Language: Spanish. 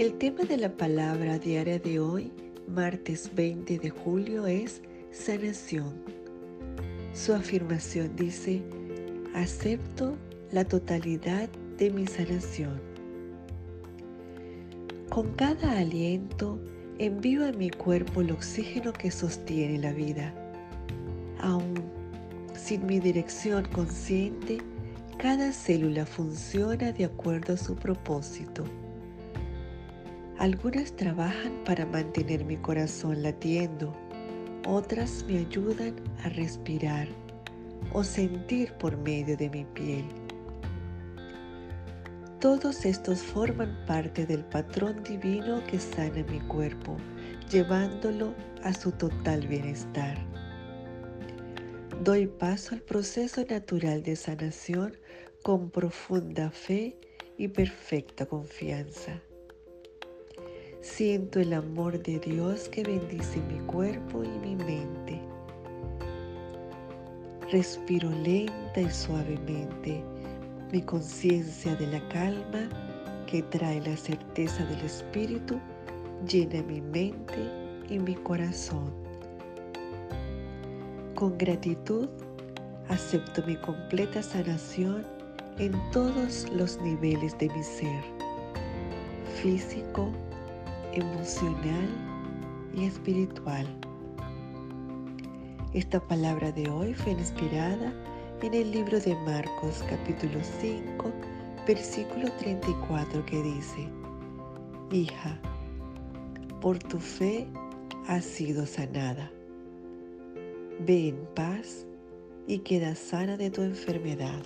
El tema de la palabra diaria de hoy, martes 20 de julio, es sanación. Su afirmación dice, acepto la totalidad de mi sanación. Con cada aliento envío a mi cuerpo el oxígeno que sostiene la vida. Aún sin mi dirección consciente, cada célula funciona de acuerdo a su propósito. Algunas trabajan para mantener mi corazón latiendo, otras me ayudan a respirar o sentir por medio de mi piel. Todos estos forman parte del patrón divino que sana mi cuerpo, llevándolo a su total bienestar. Doy paso al proceso natural de sanación con profunda fe y perfecta confianza. Siento el amor de Dios que bendice mi cuerpo y mi mente. Respiro lenta y suavemente. Mi conciencia de la calma que trae la certeza del Espíritu llena mi mente y mi corazón. Con gratitud acepto mi completa sanación en todos los niveles de mi ser, físico, emocional y espiritual. Esta palabra de hoy fue inspirada en el libro de Marcos capítulo 5 versículo 34 que dice, Hija, por tu fe has sido sanada. Ve en paz y queda sana de tu enfermedad.